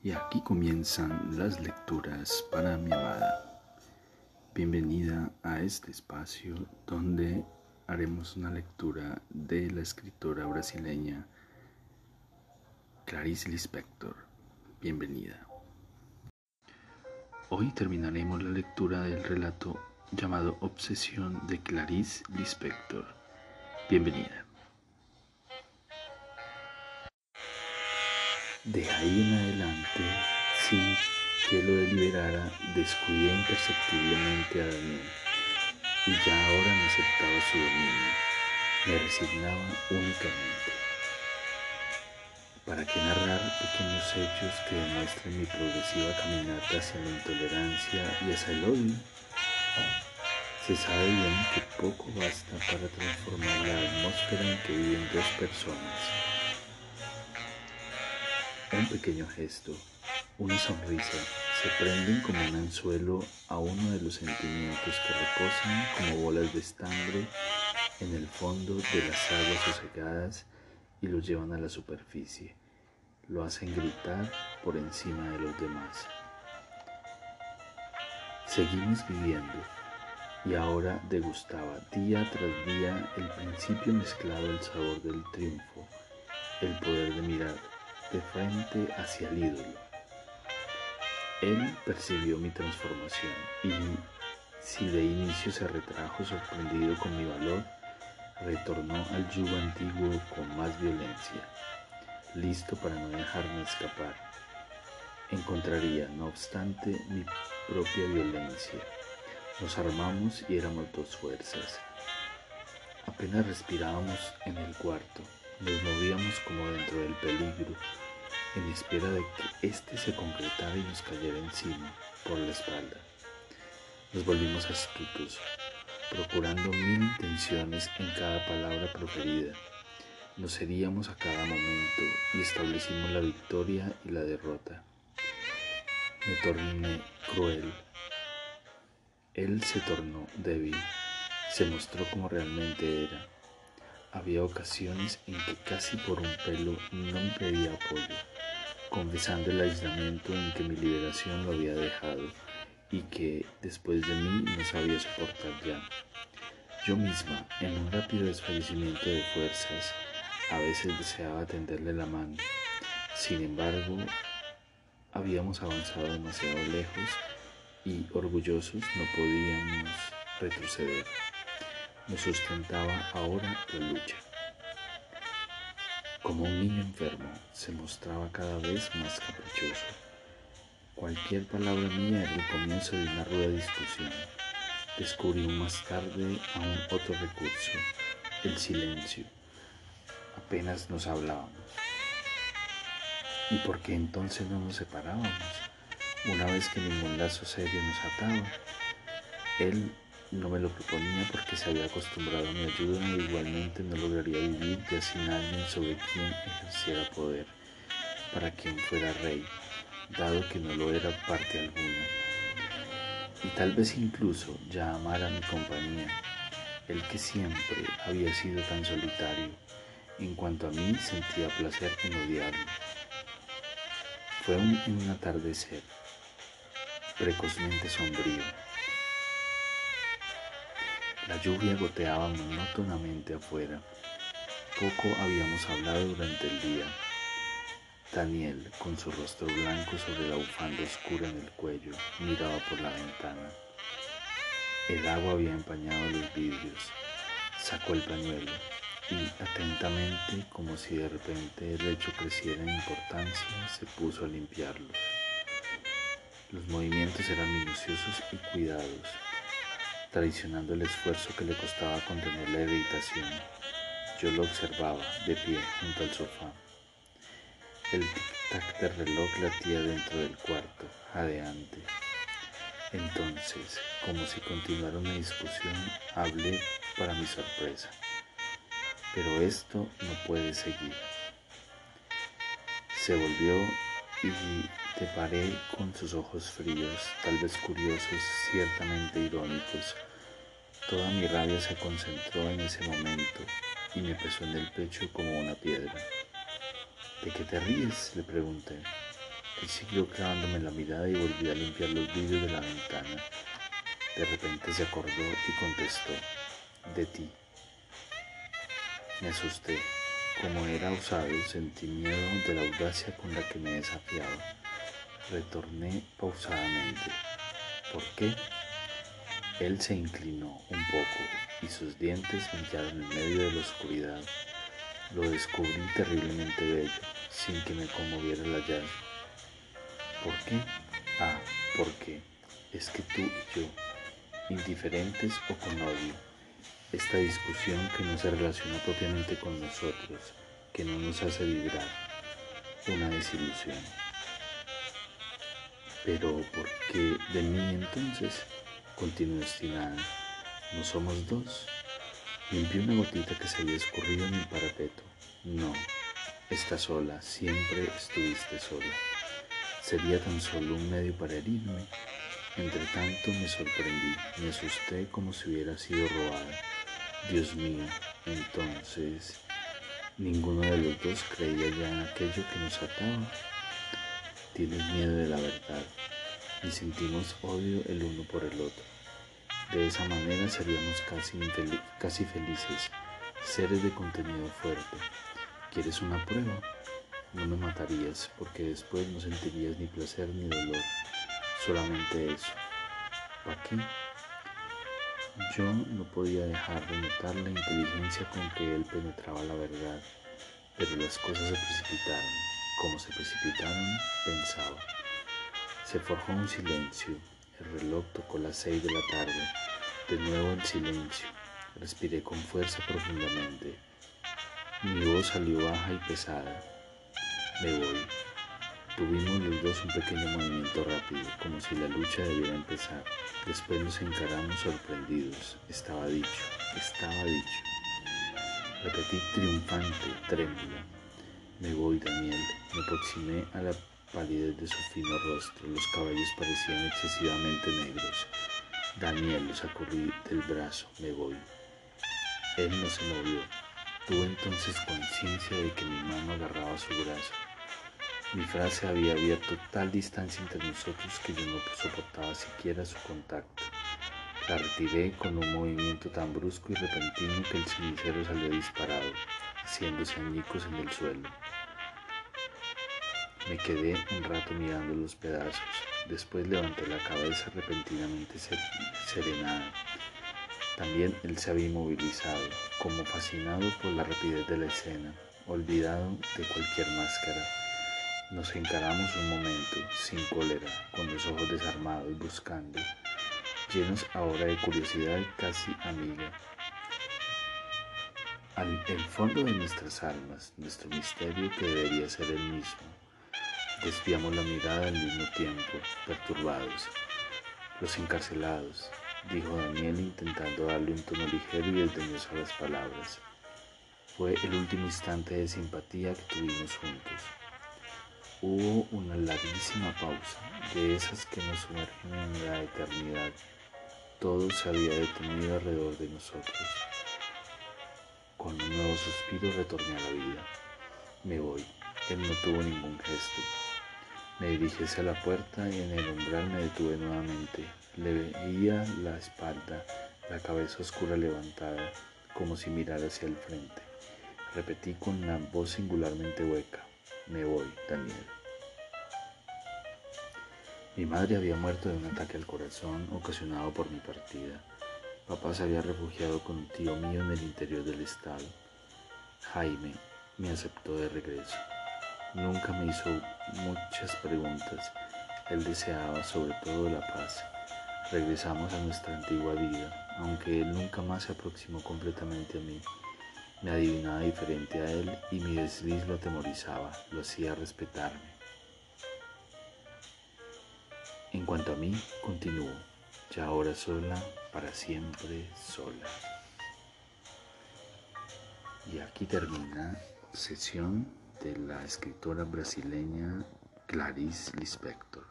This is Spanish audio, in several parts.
Y aquí comienzan las lecturas para mi amada. Bienvenida a este espacio donde haremos una lectura de la escritora brasileña Clarice Lispector. Bienvenida. Hoy terminaremos la lectura del relato llamado Obsesión de Clarice Lispector. Bienvenida. De ahí en adelante, sin que lo deliberara, descuidé imperceptiblemente a Daniel y ya ahora no aceptaba su dominio, me resignaba únicamente. ¿Para qué narrar pequeños hechos que demuestren mi progresiva caminata hacia la intolerancia y hacia el odio? Se sabe bien que poco basta para transformar la atmósfera en que viven dos personas un pequeño gesto, una sonrisa, se prenden como un anzuelo a uno de los sentimientos que reposan como bolas de estambre en el fondo de las aguas sosegadas y los llevan a la superficie. Lo hacen gritar por encima de los demás. Seguimos viviendo y ahora degustaba día tras día el principio mezclado al sabor del triunfo, el poder de mirar de frente hacia el ídolo. Él percibió mi transformación y si de inicio se retrajo sorprendido con mi valor, retornó al yugo antiguo con más violencia, listo para no dejarme escapar. Encontraría, no obstante, mi propia violencia. Nos armamos y éramos dos fuerzas. Apenas respirábamos en el cuarto. Nos movíamos como dentro del peligro, en espera de que éste se concretara y nos cayera encima, por la espalda. Nos volvimos astutos, procurando mil intenciones en cada palabra proferida. Nos heríamos a cada momento y establecimos la victoria y la derrota. Me torné cruel. Él se tornó débil, se mostró como realmente era había ocasiones en que casi por un pelo no me pedía apoyo, confesando el aislamiento en que mi liberación lo había dejado y que después de mí no sabía soportar ya. Yo misma, en un rápido desfallecimiento de fuerzas, a veces deseaba tenderle la mano. Sin embargo, habíamos avanzado demasiado lejos y orgullosos no podíamos retroceder me sustentaba ahora la lucha. Como un niño enfermo, se mostraba cada vez más caprichoso. Cualquier palabra mía era el comienzo de una ruda discusión. Descubrí más tarde aún otro recurso, el silencio. Apenas nos hablábamos. ¿Y por qué entonces no nos separábamos? Una vez que ningún lazo serio nos ataba, él no me lo proponía porque se había acostumbrado a mi ayuda e igualmente no lograría vivir ya sin alguien sobre quien ejerciera poder, para quien fuera rey, dado que no lo era parte alguna. Y tal vez incluso ya amara mi compañía, el que siempre había sido tan solitario, en cuanto a mí sentía placer en odiarlo. Fue un, un atardecer, precozmente sombrío, la lluvia goteaba monótonamente afuera. Poco habíamos hablado durante el día. Daniel, con su rostro blanco sobre la bufanda oscura en el cuello, miraba por la ventana. El agua había empañado los vidrios. Sacó el pañuelo y, atentamente, como si de repente el hecho creciera en importancia, se puso a limpiarlos. Los movimientos eran minuciosos y cuidados, traicionando el esfuerzo que le costaba contener la irritación. Yo lo observaba de pie junto al sofá. El tic-tac del reloj latía dentro del cuarto, jadeante. Entonces, como si continuara una discusión, hablé para mi sorpresa. Pero esto no puede seguir. Se volvió y te paré con sus ojos fríos, tal vez curiosos, ciertamente irónicos. Toda mi rabia se concentró en ese momento y me pesó en el pecho como una piedra. ¿De qué te ríes? le pregunté. Él siguió clavándome la mirada y volví a limpiar los vidrios de la ventana. De repente se acordó y contestó, de ti. Me asusté. Como era usado, sentí miedo de la audacia con la que me desafiaba. Retorné pausadamente. ¿Por qué? Él se inclinó un poco y sus dientes brillaron en medio de la oscuridad. Lo descubrí terriblemente bello, sin que me conmoviera la llave. ¿Por qué? Ah, porque es que tú y yo, indiferentes o con odio, esta discusión que no se relaciona propiamente con nosotros, que no nos hace vibrar, una desilusión. Pero ¿por qué de mí entonces? Continuó estimada. ¿No somos dos? Limpié una gotita que se había escurrido en el parapeto. No, estás sola, siempre estuviste sola. Sería tan solo un medio para herirme. Entre tanto me sorprendí, me asusté como si hubiera sido robada. Dios mío, entonces, ninguno de los dos creía ya en aquello que nos ataba. Tienes miedo de la verdad y sentimos odio el uno por el otro. De esa manera seríamos casi, casi felices, seres de contenido fuerte. ¿Quieres una prueba? No me matarías porque después no sentirías ni placer ni dolor, solamente eso. ¿Para qué? Yo no podía dejar de notar la inteligencia con que él penetraba la verdad, pero las cosas se precipitaron. Como se precipitaron, pensaba. Se forjó un silencio. El reloj tocó las seis de la tarde. De nuevo el silencio. Respiré con fuerza profundamente. Mi voz salió baja y pesada. Me voy. Tuvimos los dos un pequeño movimiento rápido, como si la lucha debiera empezar. Después nos encaramos sorprendidos. Estaba dicho, estaba dicho. Repetí triunfante, trémula. Me voy, Daniel. Me aproximé a la palidez de su fino rostro. Los cabellos parecían excesivamente negros. Daniel lo sacudí del brazo. Me voy. Él no se movió. Tuve entonces conciencia de que mi mano agarraba su brazo. Mi frase había abierto tal distancia entre nosotros que yo no soportaba siquiera su contacto. La retiré con un movimiento tan brusco y repentino que el cenicero salió disparado, haciéndose añicos en el suelo. Me quedé un rato mirando los pedazos. Después levanté la cabeza repentinamente serenada. También él se había inmovilizado, como fascinado por la rapidez de la escena, olvidado de cualquier máscara. Nos encaramos un momento, sin cólera, con los ojos desarmados, buscando, llenos ahora de curiosidad casi amiga. Al el fondo de nuestras almas, nuestro misterio que debería ser el mismo. Desviamos la mirada al mismo tiempo, perturbados. Los encarcelados, dijo Daniel intentando darle un tono ligero y desdeñoso a las palabras. Fue el último instante de simpatía que tuvimos juntos. Hubo una larguísima pausa, de esas que nos sumergen en la eternidad. Todo se había detenido alrededor de nosotros. Con un nuevo suspiro retorné a la vida. Me voy. Él no tuvo ningún gesto. Me dirigí hacia la puerta y en el umbral me detuve nuevamente. Le veía la espalda, la cabeza oscura levantada, como si mirara hacia el frente. Repetí con una voz singularmente hueca. Me voy, Daniel. Mi madre había muerto de un ataque al corazón ocasionado por mi partida. Papá se había refugiado con un tío mío en el interior del estado. Jaime me aceptó de regreso. Nunca me hizo muchas preguntas. Él deseaba sobre todo la paz. Regresamos a nuestra antigua vida, aunque él nunca más se aproximó completamente a mí. Me adivinaba diferente a él y mi desliz lo atemorizaba, lo hacía respetarme. En cuanto a mí, continuó, ya ahora sola, para siempre sola. Y aquí termina sesión de la escritora brasileña Clarice Lispector.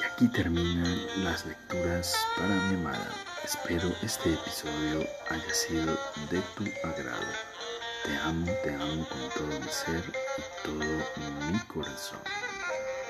Y aquí terminan las lecturas para mi amada. Espero este episodio haya sido de tu agrado. Te amo, te amo con todo mi ser y todo mi corazón.